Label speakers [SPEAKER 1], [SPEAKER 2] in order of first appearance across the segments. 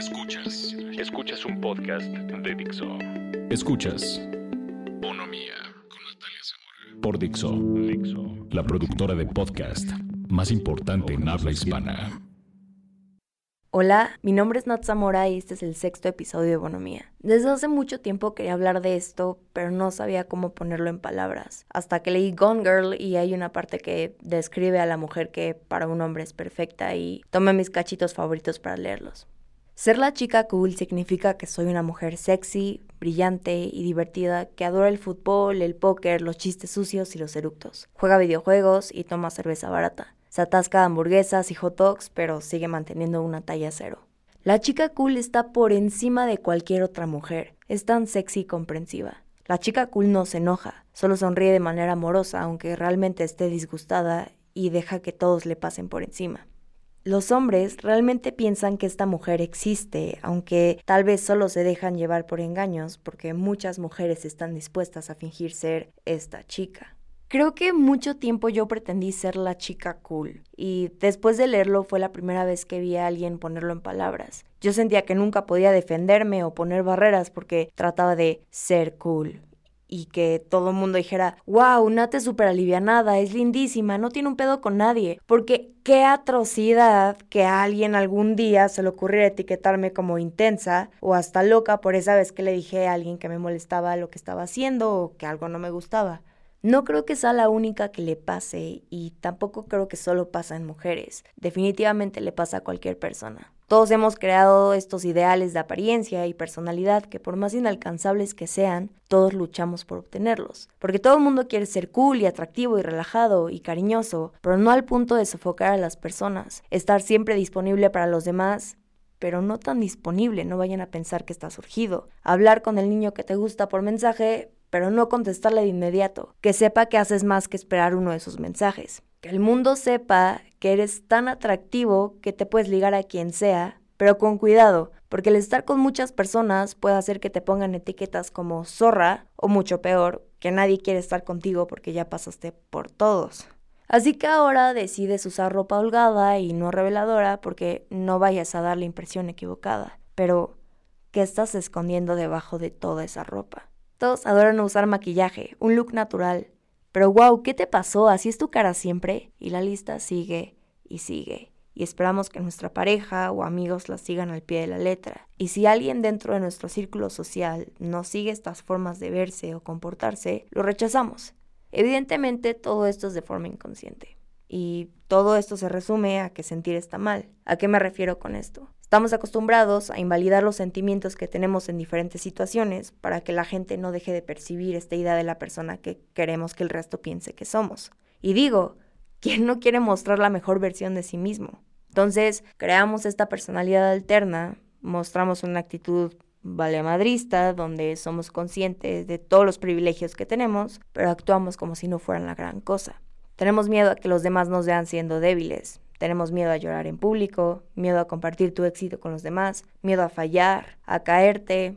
[SPEAKER 1] Escuchas. Escuchas un podcast de Dixo. Escuchas. Bonomía con Natalia Zamora. Por Dixo. Dixo. La productora de podcast más importante en habla hispana.
[SPEAKER 2] Hola, mi nombre es Nat Zamora y este es el sexto episodio de Bonomía. Desde hace mucho tiempo quería hablar de esto, pero no sabía cómo ponerlo en palabras. Hasta que leí Gone Girl y hay una parte que describe a la mujer que para un hombre es perfecta y tomé mis cachitos favoritos para leerlos. Ser la chica cool significa que soy una mujer sexy, brillante y divertida que adora el fútbol, el póker, los chistes sucios y los eructos. Juega videojuegos y toma cerveza barata. Se atasca de hamburguesas y hot dogs, pero sigue manteniendo una talla cero. La chica cool está por encima de cualquier otra mujer. Es tan sexy y comprensiva. La chica cool no se enoja, solo sonríe de manera amorosa, aunque realmente esté disgustada y deja que todos le pasen por encima. Los hombres realmente piensan que esta mujer existe, aunque tal vez solo se dejan llevar por engaños, porque muchas mujeres están dispuestas a fingir ser esta chica. Creo que mucho tiempo yo pretendí ser la chica cool y después de leerlo fue la primera vez que vi a alguien ponerlo en palabras. Yo sentía que nunca podía defenderme o poner barreras porque trataba de ser cool y que todo el mundo dijera, wow, Nat es súper alivianada, es lindísima, no tiene un pedo con nadie. Porque qué atrocidad que a alguien algún día se le ocurriera etiquetarme como intensa o hasta loca por esa vez que le dije a alguien que me molestaba lo que estaba haciendo o que algo no me gustaba. No creo que sea la única que le pase y tampoco creo que solo pasa en mujeres. Definitivamente le pasa a cualquier persona. Todos hemos creado estos ideales de apariencia y personalidad que por más inalcanzables que sean, todos luchamos por obtenerlos. Porque todo el mundo quiere ser cool y atractivo y relajado y cariñoso, pero no al punto de sofocar a las personas. Estar siempre disponible para los demás pero no tan disponible, no vayan a pensar que está surgido. Hablar con el niño que te gusta por mensaje, pero no contestarle de inmediato, que sepa que haces más que esperar uno de sus mensajes, que el mundo sepa que eres tan atractivo que te puedes ligar a quien sea, pero con cuidado, porque el estar con muchas personas puede hacer que te pongan etiquetas como zorra o mucho peor, que nadie quiere estar contigo porque ya pasaste por todos. Así que ahora decides usar ropa holgada y no reveladora porque no vayas a dar la impresión equivocada. Pero, ¿qué estás escondiendo debajo de toda esa ropa? Todos adoran usar maquillaje, un look natural. Pero wow, ¿qué te pasó? ¿Así es tu cara siempre? Y la lista sigue y sigue. Y esperamos que nuestra pareja o amigos la sigan al pie de la letra. Y si alguien dentro de nuestro círculo social no sigue estas formas de verse o comportarse, lo rechazamos. Evidentemente todo esto es de forma inconsciente. Y todo esto se resume a que sentir está mal. ¿A qué me refiero con esto? Estamos acostumbrados a invalidar los sentimientos que tenemos en diferentes situaciones para que la gente no deje de percibir esta idea de la persona que queremos que el resto piense que somos. Y digo, ¿quién no quiere mostrar la mejor versión de sí mismo? Entonces, creamos esta personalidad alterna, mostramos una actitud valemadrista, donde somos conscientes de todos los privilegios que tenemos, pero actuamos como si no fueran la gran cosa. Tenemos miedo a que los demás nos vean siendo débiles, tenemos miedo a llorar en público, miedo a compartir tu éxito con los demás, miedo a fallar, a caerte,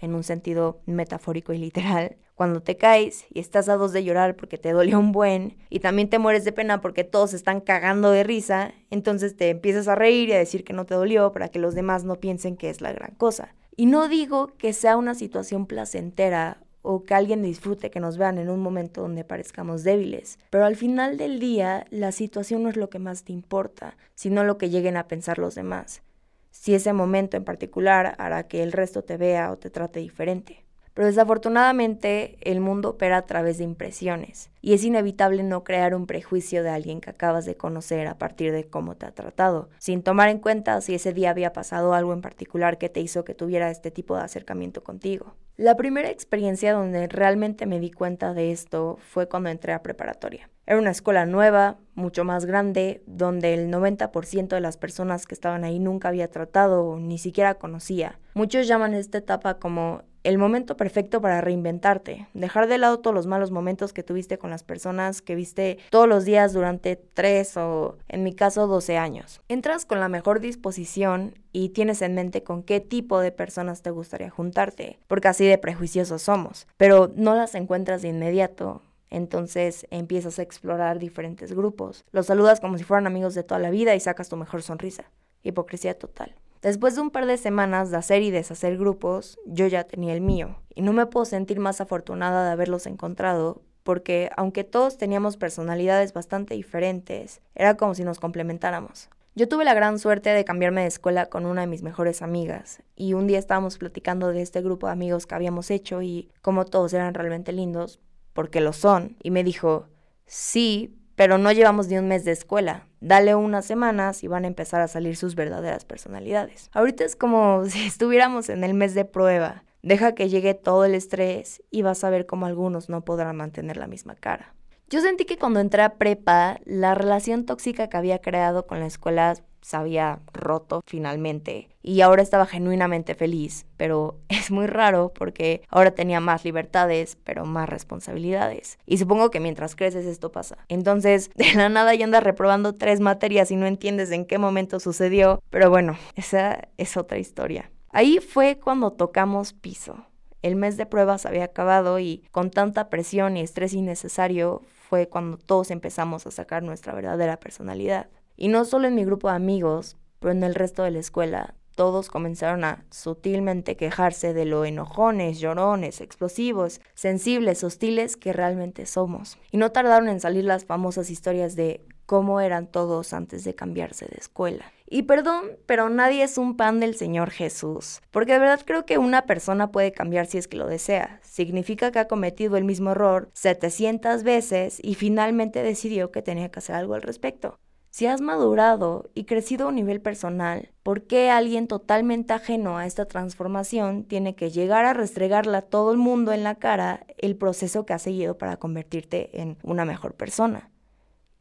[SPEAKER 2] en un sentido metafórico y literal. Cuando te caes y estás a dos de llorar porque te dolió un buen y también te mueres de pena porque todos están cagando de risa, entonces te empiezas a reír y a decir que no te dolió para que los demás no piensen que es la gran cosa. Y no digo que sea una situación placentera o que alguien disfrute que nos vean en un momento donde parezcamos débiles. Pero al final del día, la situación no es lo que más te importa, sino lo que lleguen a pensar los demás. Si ese momento en particular hará que el resto te vea o te trate diferente. Pero desafortunadamente el mundo opera a través de impresiones y es inevitable no crear un prejuicio de alguien que acabas de conocer a partir de cómo te ha tratado, sin tomar en cuenta si ese día había pasado algo en particular que te hizo que tuviera este tipo de acercamiento contigo. La primera experiencia donde realmente me di cuenta de esto fue cuando entré a preparatoria. Era una escuela nueva, mucho más grande, donde el 90% de las personas que estaban ahí nunca había tratado o ni siquiera conocía. Muchos llaman esta etapa como el momento perfecto para reinventarte, dejar de lado todos los malos momentos que tuviste con las personas que viste todos los días durante tres o, en mi caso, 12 años. Entras con la mejor disposición y tienes en mente con qué tipo de personas te gustaría juntarte, porque así de prejuiciosos somos, pero no las encuentras de inmediato. Entonces empiezas a explorar diferentes grupos. Los saludas como si fueran amigos de toda la vida y sacas tu mejor sonrisa. Hipocresía total. Después de un par de semanas de hacer y deshacer grupos, yo ya tenía el mío, y no me puedo sentir más afortunada de haberlos encontrado, porque aunque todos teníamos personalidades bastante diferentes, era como si nos complementáramos. Yo tuve la gran suerte de cambiarme de escuela con una de mis mejores amigas y un día estábamos platicando de este grupo de amigos que habíamos hecho y cómo todos eran realmente lindos, porque lo son, y me dijo, sí, pero no llevamos ni un mes de escuela, dale unas semanas y van a empezar a salir sus verdaderas personalidades. Ahorita es como si estuviéramos en el mes de prueba, deja que llegue todo el estrés y vas a ver cómo algunos no podrán mantener la misma cara. Yo sentí que cuando entré a prepa, la relación tóxica que había creado con la escuela se había roto finalmente y ahora estaba genuinamente feliz, pero es muy raro porque ahora tenía más libertades, pero más responsabilidades. Y supongo que mientras creces esto pasa. Entonces, de la nada ya andas reprobando tres materias y no entiendes en qué momento sucedió, pero bueno, esa es otra historia. Ahí fue cuando tocamos piso. El mes de pruebas había acabado y con tanta presión y estrés innecesario fue cuando todos empezamos a sacar nuestra verdadera personalidad. Y no solo en mi grupo de amigos, pero en el resto de la escuela, todos comenzaron a sutilmente quejarse de lo enojones, llorones, explosivos, sensibles, hostiles que realmente somos. Y no tardaron en salir las famosas historias de cómo eran todos antes de cambiarse de escuela. Y perdón, pero nadie es un pan del Señor Jesús, porque de verdad creo que una persona puede cambiar si es que lo desea. Significa que ha cometido el mismo error 700 veces y finalmente decidió que tenía que hacer algo al respecto. Si has madurado y crecido a un nivel personal, ¿por qué alguien totalmente ajeno a esta transformación tiene que llegar a restregarle a todo el mundo en la cara el proceso que has seguido para convertirte en una mejor persona?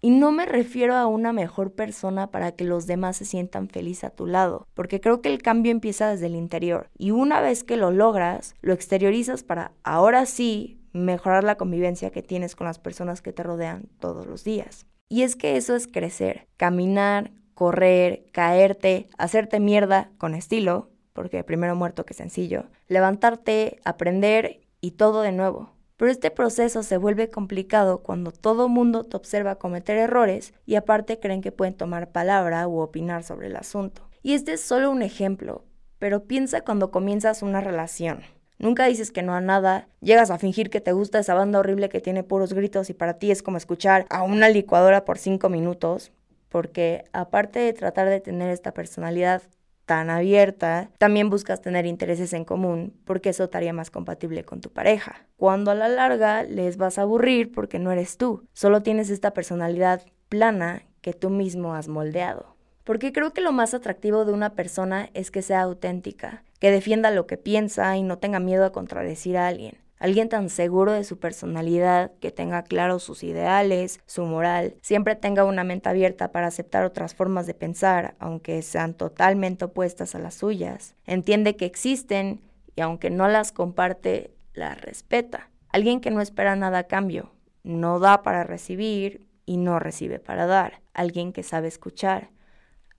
[SPEAKER 2] Y no me refiero a una mejor persona para que los demás se sientan felices a tu lado, porque creo que el cambio empieza desde el interior. Y una vez que lo logras, lo exteriorizas para ahora sí mejorar la convivencia que tienes con las personas que te rodean todos los días. Y es que eso es crecer, caminar, correr, caerte, hacerte mierda con estilo, porque primero muerto que sencillo, levantarte, aprender y todo de nuevo. Pero este proceso se vuelve complicado cuando todo mundo te observa cometer errores y aparte creen que pueden tomar palabra u opinar sobre el asunto. Y este es solo un ejemplo, pero piensa cuando comienzas una relación. Nunca dices que no a nada, llegas a fingir que te gusta esa banda horrible que tiene puros gritos y para ti es como escuchar a una licuadora por cinco minutos, porque aparte de tratar de tener esta personalidad tan abierta, también buscas tener intereses en común, porque eso te haría más compatible con tu pareja. Cuando a la larga les vas a aburrir porque no eres tú, solo tienes esta personalidad plana que tú mismo has moldeado. Porque creo que lo más atractivo de una persona es que sea auténtica, que defienda lo que piensa y no tenga miedo a contradecir a alguien. Alguien tan seguro de su personalidad, que tenga claros sus ideales, su moral, siempre tenga una mente abierta para aceptar otras formas de pensar, aunque sean totalmente opuestas a las suyas. Entiende que existen y aunque no las comparte, las respeta. Alguien que no espera nada a cambio, no da para recibir y no recibe para dar. Alguien que sabe escuchar.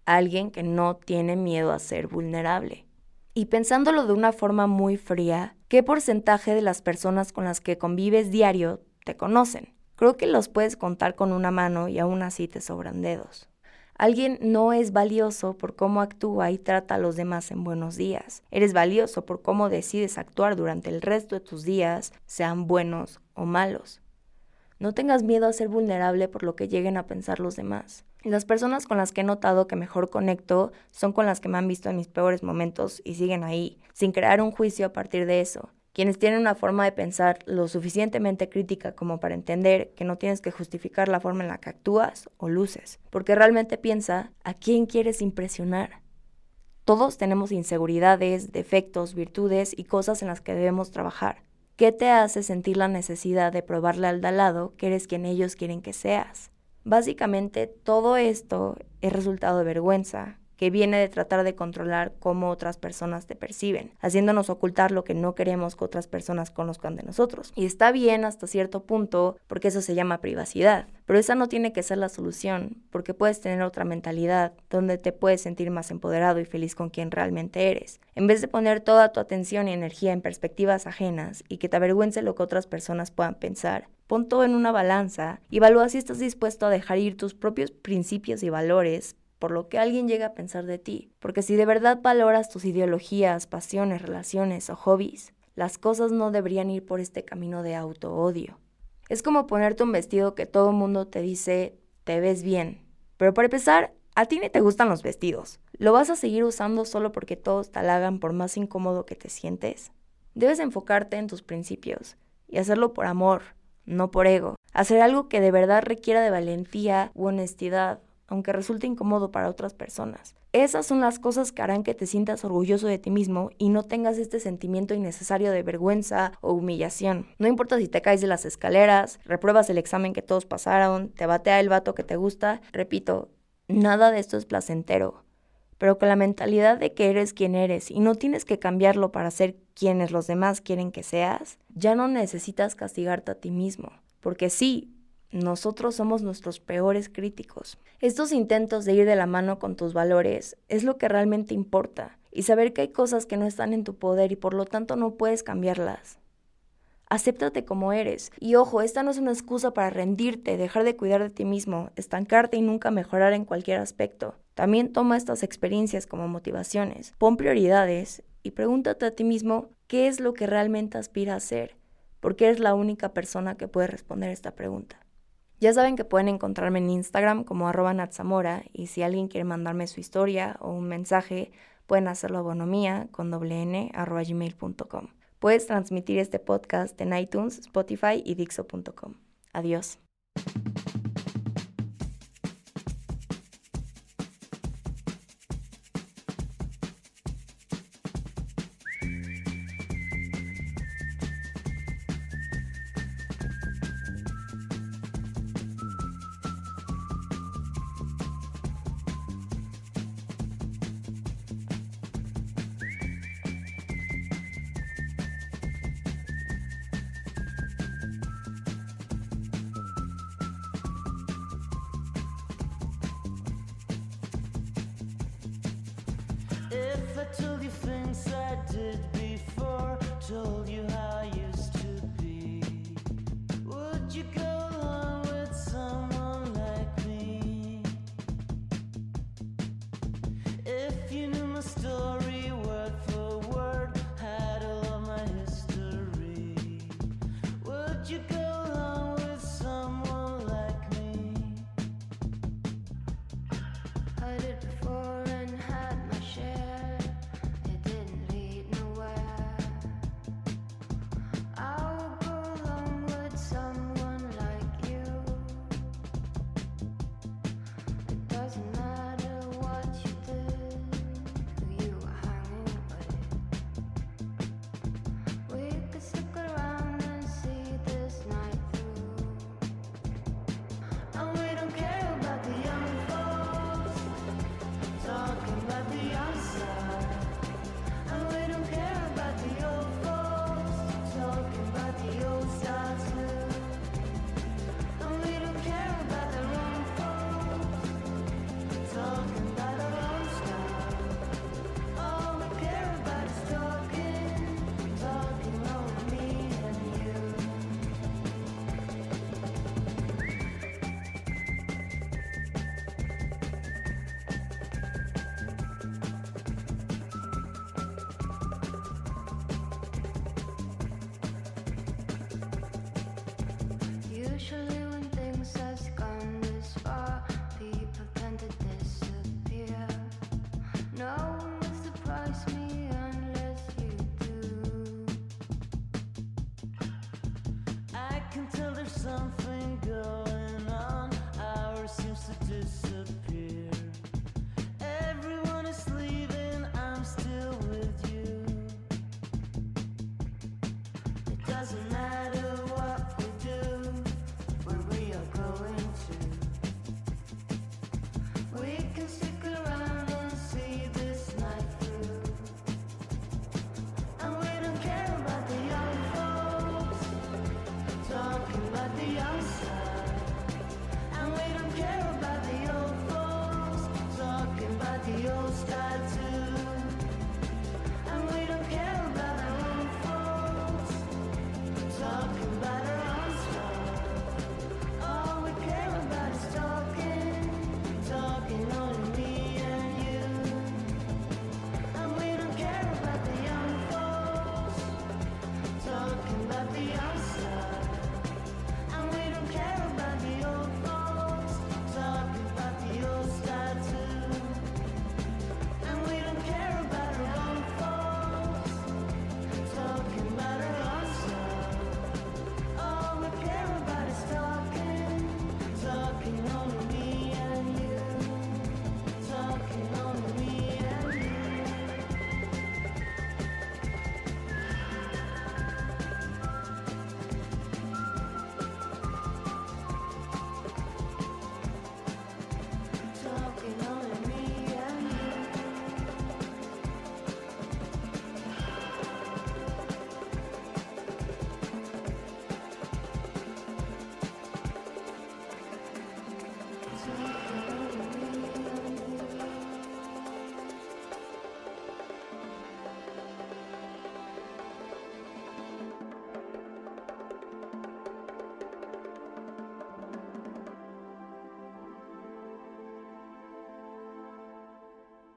[SPEAKER 2] Alguien que no tiene miedo a ser vulnerable. Y pensándolo de una forma muy fría, ¿qué porcentaje de las personas con las que convives diario te conocen? Creo que los puedes contar con una mano y aún así te sobran dedos. Alguien no es valioso por cómo actúa y trata a los demás en buenos días. Eres valioso por cómo decides actuar durante el resto de tus días, sean buenos o malos. No tengas miedo a ser vulnerable por lo que lleguen a pensar los demás. Las personas con las que he notado que mejor conecto son con las que me han visto en mis peores momentos y siguen ahí, sin crear un juicio a partir de eso. Quienes tienen una forma de pensar lo suficientemente crítica como para entender que no tienes que justificar la forma en la que actúas o luces, porque realmente piensa a quién quieres impresionar. Todos tenemos inseguridades, defectos, virtudes y cosas en las que debemos trabajar. ¿Qué te hace sentir la necesidad de probarle al de lado que eres quien ellos quieren que seas? Básicamente todo esto es resultado de vergüenza, que viene de tratar de controlar cómo otras personas te perciben, haciéndonos ocultar lo que no queremos que otras personas conozcan de nosotros. Y está bien hasta cierto punto, porque eso se llama privacidad, pero esa no tiene que ser la solución, porque puedes tener otra mentalidad donde te puedes sentir más empoderado y feliz con quien realmente eres. En vez de poner toda tu atención y energía en perspectivas ajenas y que te avergüence lo que otras personas puedan pensar, pon todo en una balanza y evalúa si estás dispuesto a dejar ir tus propios principios y valores por lo que alguien llega a pensar de ti. Porque si de verdad valoras tus ideologías, pasiones, relaciones o hobbies, las cosas no deberían ir por este camino de auto-odio. Es como ponerte un vestido que todo mundo te dice, te ves bien. Pero para empezar, a ti ni te gustan los vestidos. ¿Lo vas a seguir usando solo porque todos te halagan por más incómodo que te sientes? Debes enfocarte en tus principios y hacerlo por amor, no por ego. Hacer algo que de verdad requiera de valentía u honestidad, aunque resulte incómodo para otras personas. Esas son las cosas que harán que te sientas orgulloso de ti mismo y no tengas este sentimiento innecesario de vergüenza o humillación. No importa si te caes de las escaleras, repruebas el examen que todos pasaron, te batea el vato que te gusta, repito, nada de esto es placentero. Pero con la mentalidad de que eres quien eres y no tienes que cambiarlo para ser quienes los demás quieren que seas, ya no necesitas castigarte a ti mismo. Porque sí, nosotros somos nuestros peores críticos. Estos intentos de ir de la mano con tus valores es lo que realmente importa y saber que hay cosas que no están en tu poder y por lo tanto no puedes cambiarlas. Acéptate como eres. Y ojo, esta no es una excusa para rendirte, dejar de cuidar de ti mismo, estancarte y nunca mejorar en cualquier aspecto. También toma estas experiencias como motivaciones. Pon prioridades y pregúntate a ti mismo qué es lo que realmente aspira a ser, porque eres la única persona que puede responder esta pregunta. Ya saben que pueden encontrarme en Instagram como arroba natzamora y si alguien quiere mandarme su historia o un mensaje, pueden hacerlo a bonomía con doble n arroba gmail.com. Puedes transmitir este podcast en iTunes, Spotify y Dixo.com. Adiós.
[SPEAKER 3] I told you things I did
[SPEAKER 4] doesn't